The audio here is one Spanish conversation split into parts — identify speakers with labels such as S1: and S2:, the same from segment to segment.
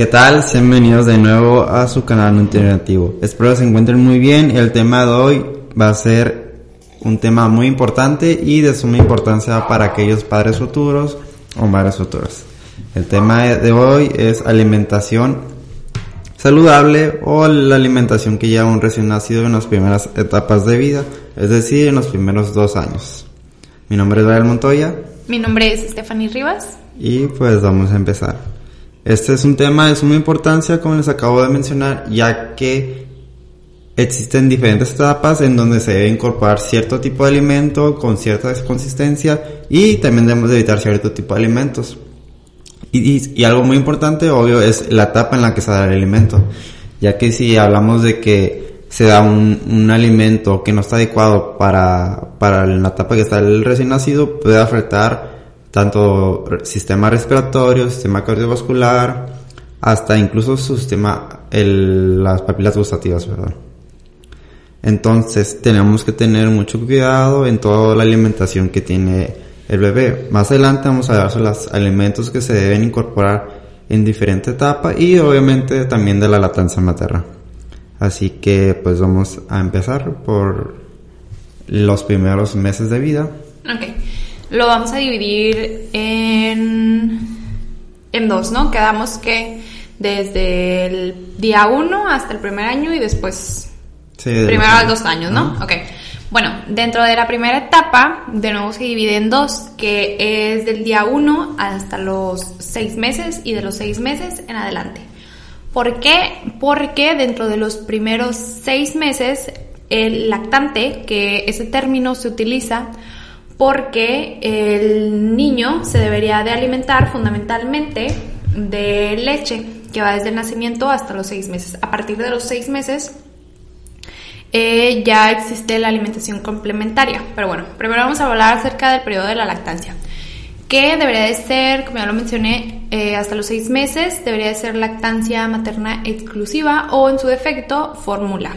S1: ¿Qué tal? Sean bienvenidos de nuevo a su canal alternativo. Espero se encuentren muy bien. El tema de hoy va a ser un tema muy importante y de suma importancia para aquellos padres futuros o madres futuras. El tema de hoy es alimentación saludable o la alimentación que lleva un recién nacido en las primeras etapas de vida, es decir, en los primeros dos años. Mi nombre es Daniel Montoya.
S2: Mi nombre es Stephanie Rivas.
S1: Y pues vamos a empezar. Este es un tema de suma importancia, como les acabo de mencionar, ya que existen diferentes etapas en donde se debe incorporar cierto tipo de alimento con cierta consistencia y también debemos evitar cierto tipo de alimentos. Y, algo muy importante, obvio, es la etapa en la que se da el alimento, ya que si hablamos de que se da un, un alimento que no está adecuado para, para la etapa que está el recién nacido, puede afectar tanto sistema respiratorio, sistema cardiovascular, hasta incluso su sistema, el, las papilas gustativas, ¿verdad? Entonces tenemos que tener mucho cuidado en toda la alimentación que tiene el bebé. Más adelante vamos a sobre los alimentos que se deben incorporar en diferente etapa y obviamente también de la lactancia materna. Así que pues vamos a empezar por los primeros meses de vida.
S2: Okay lo vamos a dividir en, en dos, ¿no? Quedamos que desde el día uno hasta el primer año y después primero a los dos años, ¿no? Ok. Bueno, dentro de la primera etapa, de nuevo se divide en dos, que es del día uno hasta los seis meses y de los seis meses en adelante. ¿Por qué? Porque dentro de los primeros seis meses, el lactante, que ese término se utiliza porque el niño se debería de alimentar fundamentalmente de leche, que va desde el nacimiento hasta los seis meses. A partir de los seis meses eh, ya existe la alimentación complementaria. Pero bueno, primero vamos a hablar acerca del periodo de la lactancia, que debería de ser, como ya lo mencioné, eh, hasta los seis meses, debería de ser lactancia materna exclusiva o en su defecto fórmula.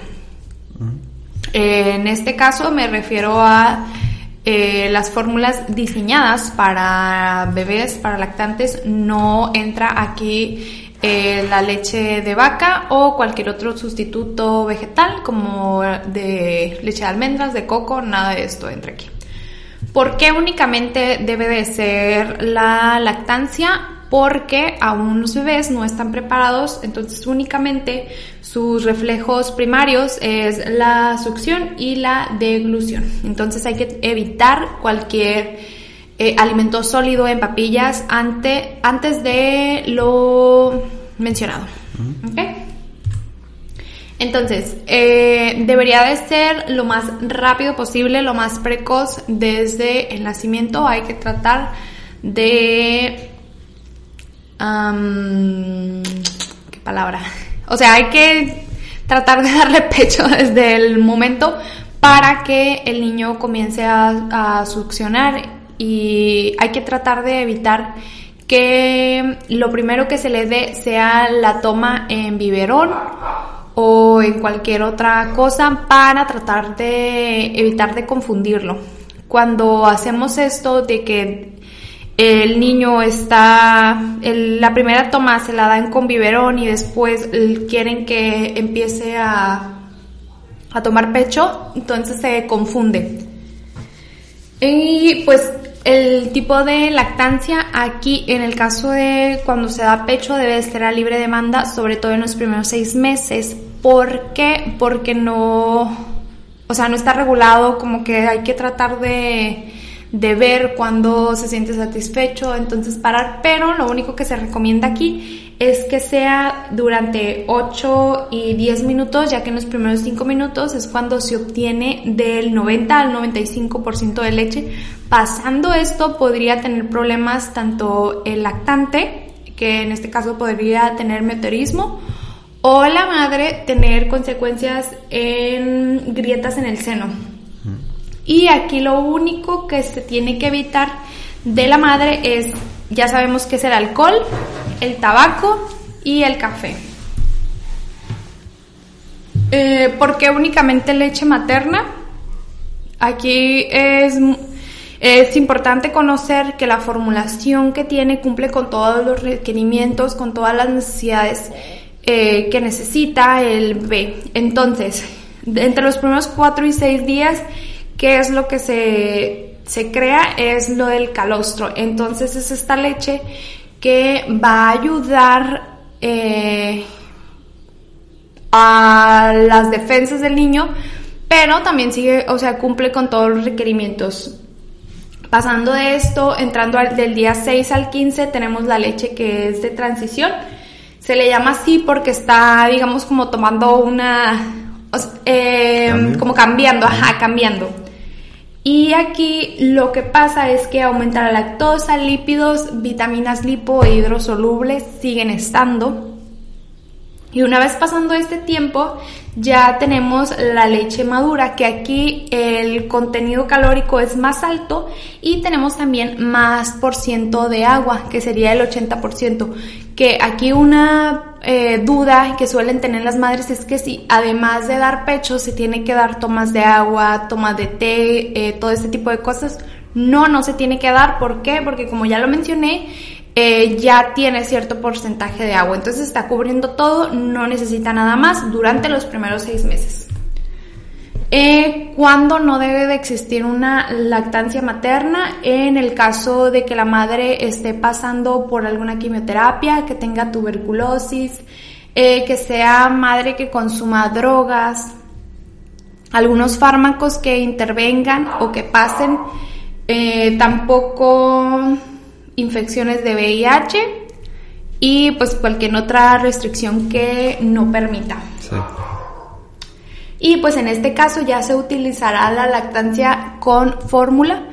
S2: en este caso me refiero a eh, las fórmulas diseñadas para bebés, para lactantes, no entra aquí eh, la leche de vaca o cualquier otro sustituto vegetal como de leche de almendras, de coco, nada de esto entra aquí. ¿Por qué únicamente debe de ser la lactancia? Porque aún los bebés no están preparados, entonces únicamente sus reflejos primarios es la succión y la deglución. Entonces hay que evitar cualquier eh, alimento sólido en papillas ante, antes de lo mencionado. Entonces, eh, debería de ser lo más rápido posible, lo más precoz desde el nacimiento. Hay que tratar de... ¿Qué palabra? O sea, hay que tratar de darle pecho desde el momento para que el niño comience a, succionar y hay que tratar de evitar que lo primero que se le dé sea la toma en biberón o en cualquier otra cosa para tratar de evitar de confundirlo. Cuando hacemos esto de que el niño está, la primera toma se la dan con biberón y después quieren que empiece a, a tomar pecho, entonces se confunde. Y pues el tipo de lactancia aquí, en el caso de cuando se da pecho, debe ser a libre demanda, sobre todo en los primeros seis meses. ¿Por qué? Porque no, o sea, no está regulado, como que hay que tratar de de ver cuando se siente satisfecho, entonces parar, pero lo único que se recomienda aquí es que sea durante 8 y 10 minutos, ya que en los primeros 5 minutos es cuando se obtiene del 90 al 95% de leche. Pasando esto podría tener problemas tanto el lactante, que en este caso podría tener meteorismo, o la madre tener consecuencias en grietas en el seno. Y aquí lo único que se tiene que evitar de la madre es, ya sabemos que es el alcohol, el tabaco y el café. Eh, ¿Por qué únicamente leche materna? Aquí es, es importante conocer que la formulación que tiene cumple con todos los requerimientos, con todas las necesidades eh, que necesita el bebé. Entonces, entre los primeros 4 y 6 días, ¿qué es lo que se, se crea? Es lo del calostro. Entonces es esta leche que va a ayudar eh, a las defensas del niño, pero también sigue, o sea, cumple con todos los requerimientos. Pasando de esto, entrando del día 6 al 15, tenemos la leche que es de transición. Se le llama así porque está, digamos, como tomando una, eh, como cambiando, ajá, cambiando. Y aquí lo que pasa es que aumenta la lactosa, lípidos, vitaminas lipo e hidrosolubles siguen estando. Y una vez pasando este tiempo, ya tenemos la leche madura, que aquí el contenido calórico es más alto y tenemos también más por ciento de agua, que sería el 80%. Que aquí una eh, duda que suelen tener las madres es que si además de dar pecho se tiene que dar tomas de agua, tomas de té, eh, todo este tipo de cosas. No, no se tiene que dar. ¿Por qué? Porque como ya lo mencioné, eh, ya tiene cierto porcentaje de agua. Entonces está cubriendo todo, no necesita nada más durante los primeros seis meses. Eh, ¿Cuándo no debe de existir una lactancia materna? En el caso de que la madre esté pasando por alguna quimioterapia, que tenga tuberculosis, eh, que sea madre que consuma drogas, algunos fármacos que intervengan o que pasen. tampoco infecciones de VIH y pues cualquier otra restricción que no permita. Y pues en este caso ya se utilizará la lactancia con fórmula,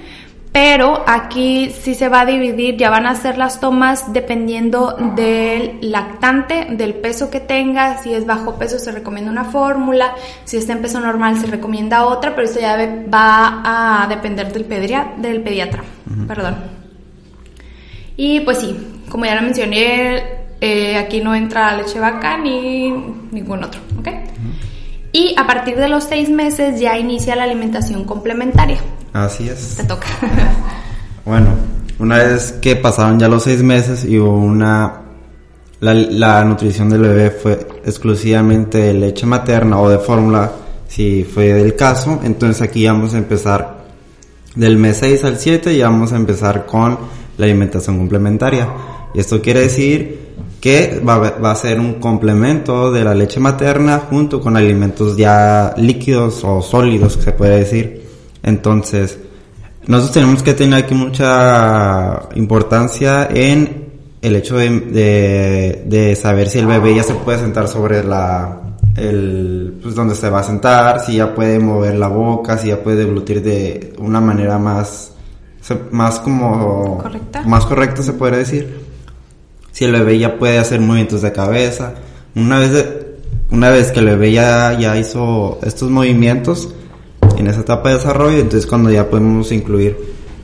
S2: pero aquí sí se va a dividir, ya van a hacer las tomas dependiendo del lactante, del peso que tenga, si es bajo peso se recomienda una fórmula, si está en peso normal se recomienda otra, pero esto ya va a depender del, del pediatra. Perdón. Y pues sí, como ya lo mencioné, eh, aquí no entra leche vaca ni ningún otro, ¿ok? Y a partir de los seis meses ya inicia la alimentación complementaria.
S1: Así es.
S2: Te toca.
S1: bueno, una vez que pasaron ya los seis meses y hubo una... La, la nutrición del bebé fue exclusivamente de leche materna o de fórmula, si fue del caso, entonces aquí vamos a empezar del mes 6 al 7 y vamos a empezar con la alimentación complementaria. Y esto quiere decir que va, va, a ser un complemento de la leche materna junto con alimentos ya líquidos o sólidos, se puede decir. Entonces, nosotros tenemos que tener aquí mucha importancia en el hecho de, de, saber si el bebé ya se puede sentar sobre la, el, pues donde se va a sentar, si ya puede mover la boca, si ya puede deglutir de una manera más más como...
S2: ¿Correcta?
S1: Más correcto se puede decir. Si el bebé ya puede hacer movimientos de cabeza. Una vez, una vez que el bebé ya, ya hizo estos movimientos en esa etapa de desarrollo, entonces cuando ya podemos incluir,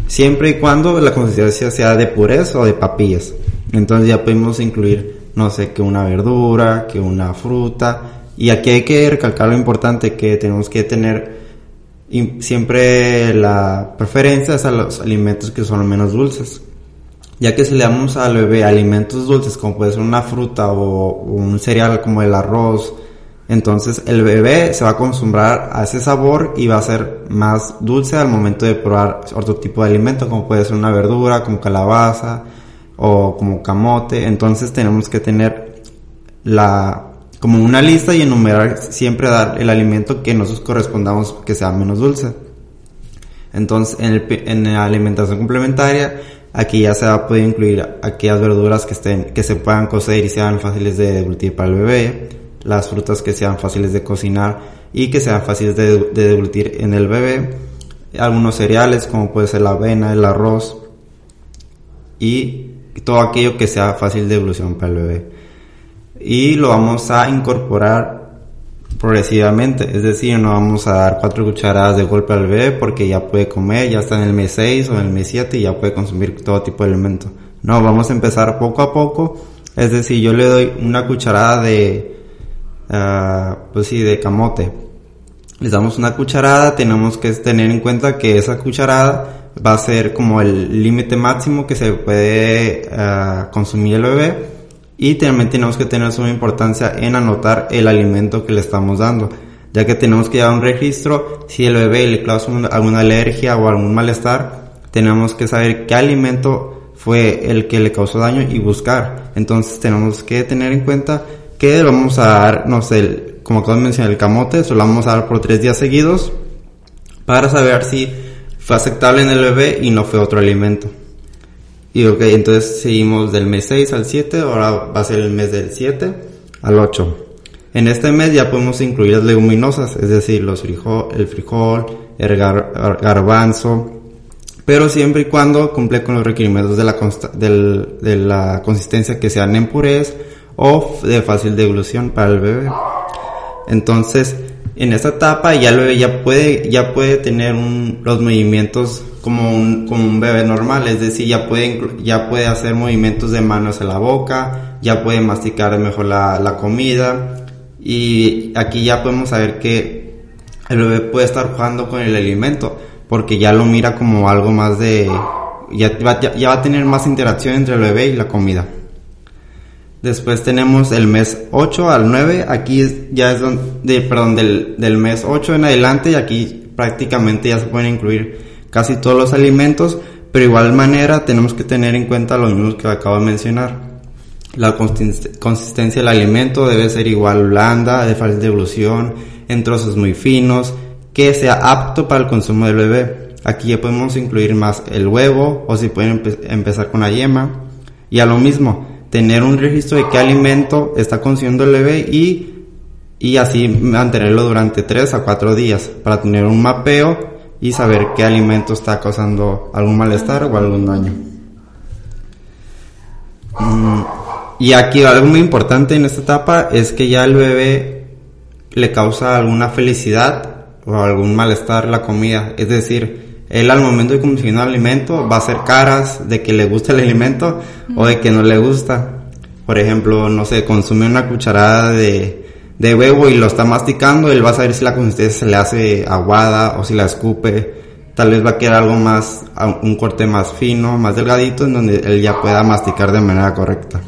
S1: siempre y cuando la consistencia sea de pureza o de papillas. Entonces ya podemos incluir, no sé, que una verdura, que una fruta. Y aquí hay que recalcar lo importante que tenemos que tener y siempre la preferencia es a los alimentos que son menos dulces. Ya que si le damos al bebé alimentos dulces como puede ser una fruta o, un cereal como el arroz, entonces el bebé se va a acostumbrar a ese sabor y va a ser más dulce al momento de probar otro tipo de alimento como puede ser una verdura como calabaza o como camote. Entonces tenemos que tener la como una lista y enumerar siempre dar el alimento que nosotros correspondamos que sea menos dulce. Entonces, en, el, en la alimentación complementaria, aquí ya se va a poder incluir aquellas verduras que estén, que se puedan cocer y sean fáciles de deglutir para el bebé, las frutas que sean fáciles de cocinar y que sean fáciles de, de deglutir en el bebé, algunos cereales como puede ser la avena, el arroz y todo aquello que sea fácil de evolución para el bebé. Y lo vamos a incorporar progresivamente, es decir, no vamos a dar cuatro cucharadas de golpe al bebé porque ya puede comer, ya está en el mes 6 o en el mes 7 y ya puede consumir todo tipo de alimento. No, vamos a empezar poco a poco, es decir, yo le doy una cucharada de, uh, pues sí, de camote. Les damos una cucharada, tenemos que tener en cuenta que esa cucharada va a ser como el límite máximo que se puede uh, consumir el bebé y también tenemos que tener suma importancia en anotar el alimento que le estamos dando, ya que tenemos que llevar un registro si el bebé le causa alguna alergia o algún malestar, tenemos que saber qué alimento fue el que le causó daño y buscar. Entonces tenemos que tener en cuenta que vamos a dar, no sé, como acabo de mencionar, el camote, solo vamos a dar por tres días seguidos para saber si fue aceptable en el bebé y no fue otro alimento. Y ok, entonces seguimos del mes 6 al 7, ahora va a ser el mes del 7 al 8. En este mes ya podemos incluir las leguminosas, es decir, los frijol, el frijol, el garbanzo, pero siempre y cuando cumple con los requerimientos de la, de la consistencia que sean en purés o de fácil devolución para el bebé. Entonces, en esta etapa ya bebé ya puede, ya puede tener los movimientos como un, como un bebé normal, es decir, ya puede, ya puede hacer movimientos de manos en la boca, ya puede masticar mejor la, la comida y aquí ya podemos saber que el bebé puede estar jugando con el alimento porque ya lo mira como algo más de, ya va, ya va a tener más interacción entre el bebé y la comida. Después tenemos el mes 8 al 9, aquí ya es donde, perdón, del, del mes 8 en adelante y aquí prácticamente ya se pueden incluir casi todos los alimentos, pero igual manera tenemos que tener en cuenta lo mismo que acabo de mencionar. La consistencia del alimento debe ser igual blanda, de fácil devolución, en trozos muy finos, que sea apto para el consumo del bebé. Aquí ya podemos incluir más el huevo o si pueden empezar con la yema. Y a lo mismo, tener un registro de qué alimento está consumiendo el bebé y, y así mantenerlo durante 3 a 4 días para tener un mapeo y saber qué alimento está causando algún malestar o algún daño. Mm, y aquí algo muy importante en esta etapa es que ya el bebé le causa alguna felicidad o algún malestar la comida. Es decir, él al momento de consumir un alimento va a hacer caras de que le gusta el alimento o de que no le gusta. Por ejemplo, no sé, consume una cucharada de, de huevo y lo está masticando, él va a saber si la consistencia se le hace aguada o si la escupe. Tal vez va a quedar algo más, un corte más fino, más delgadito, en donde él ya pueda masticar de manera correcta.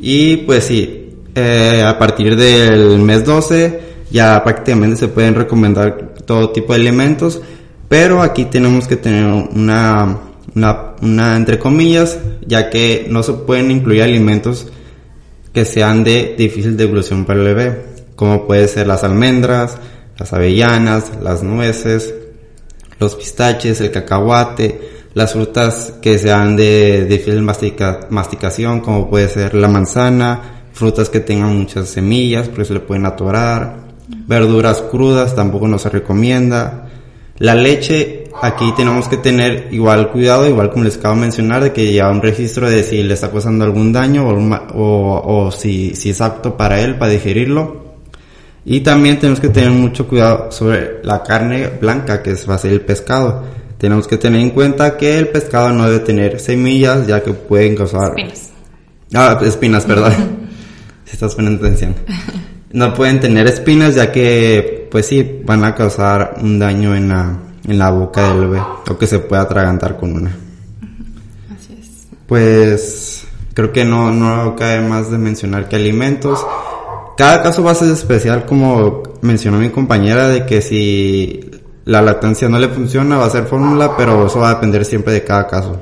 S1: Y pues sí, eh, a partir del mes 12 ya prácticamente se pueden recomendar todo tipo de alimentos pero aquí tenemos que tener una, una, entre comillas, ya que no se pueden incluir alimentos que sean de difícil devolución para el bebé, como puede ser las almendras, las avellanas, las nueces, los pistaches, el cacahuate, las frutas que sean de difícil masticación, como puede ser la manzana, frutas que tengan muchas semillas, porque se le pueden atorar, verduras crudas tampoco no se recomienda, la leche, aquí tenemos que tener igual cuidado, igual como les acabo de mencionar, de que lleva un registro de si le está causando algún daño o, o, si, si es apto para él, para digerirlo. Y también tenemos que tener mucho cuidado sobre la carne blanca, que va a ser el pescado. Tenemos que tener en cuenta que el pescado no debe tener semillas, ya que pueden causar...
S2: Espinas.
S1: Ah, espinas, perdón. si estás poniendo atención. No pueden tener espinas, ya que pues sí, van a causar un daño en la, en la boca del bebé o que se pueda atragantar con una. Así es. Pues creo que no, no cabe más de mencionar que alimentos. Cada caso va a ser especial, como mencionó mi compañera, de que si la lactancia no le funciona va a ser fórmula, pero eso va a depender siempre de cada caso.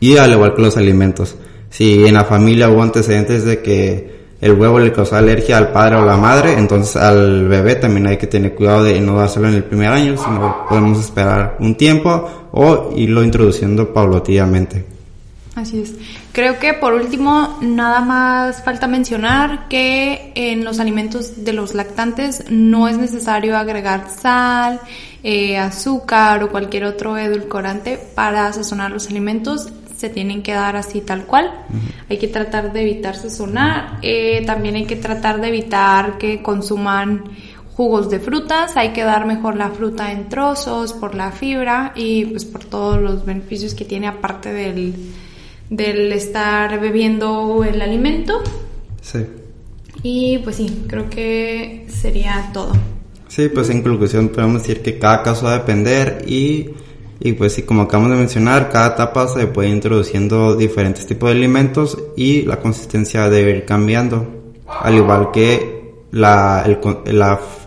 S1: Y al igual que los alimentos. Si en la familia hubo antecedentes de que el huevo le causa alergia al padre o la madre, entonces al bebé también hay que tener cuidado de no dárselo en el primer año, sino podemos esperar un tiempo o irlo introduciendo paulatinamente.
S2: Así es. Creo que por último, nada más falta mencionar que en los alimentos de los lactantes no es necesario agregar sal, eh, azúcar o cualquier otro edulcorante para sazonar los alimentos se tienen que dar así tal cual. Hay que tratar de evitar sazonar. Eh, también hay que tratar de evitar que consuman jugos de frutas. Hay que dar mejor la fruta en trozos por la fibra y pues por todos los beneficios que tiene aparte del, del estar bebiendo el alimento.
S1: Sí.
S2: Y pues sí, creo que sería todo.
S1: Sí, pues en conclusión podemos decir que cada caso va a depender y, y pues sí, como acabamos de mencionar, cada etapa se puede ir introduciendo diferentes tipos de alimentos y la consistencia debe ir cambiando, al igual que la,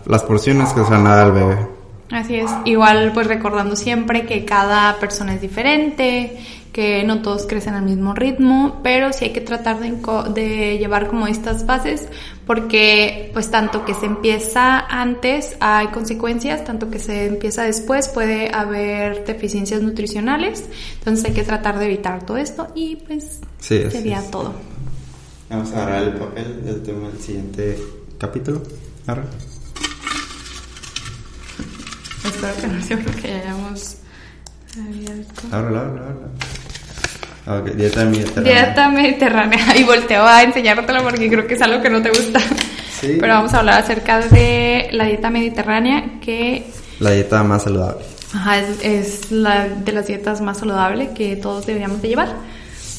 S1: las porciones que se van a dar al bebé.
S2: Así es, igual pues recordando siempre que cada persona es diferente, que no todos crecen al mismo ritmo, pero sí hay que tratar de, de, llevar como estas bases porque pues tanto que se empieza antes hay consecuencias, tanto que se empieza después puede haber deficiencias nutricionales, entonces hay que tratar de evitar todo esto y pues
S1: sí,
S2: sería todo.
S1: Vamos a agarrar el papel del tema del siguiente capítulo. Agarra.
S2: Espero que no sea porque ya hayamos abierto.
S1: Ábrelo, ábrelo. Ok, dieta mediterránea.
S2: Dieta mediterránea. Y volteo a enseñártelo porque creo que es algo que no te gusta.
S1: Sí.
S2: Pero vamos a hablar acerca de la dieta mediterránea que...
S1: La dieta más saludable.
S2: Ajá, es, es la de las dietas más saludables que todos deberíamos de llevar.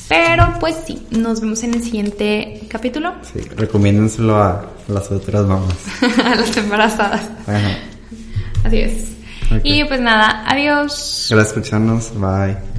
S2: Pero pues sí, nos vemos en el siguiente capítulo.
S1: Sí, recomiéndenselo a las otras mamás.
S2: a las embarazadas.
S1: Ajá.
S2: Así es. Y pues nada, adiós.
S1: Gracias por escucharnos. Bye.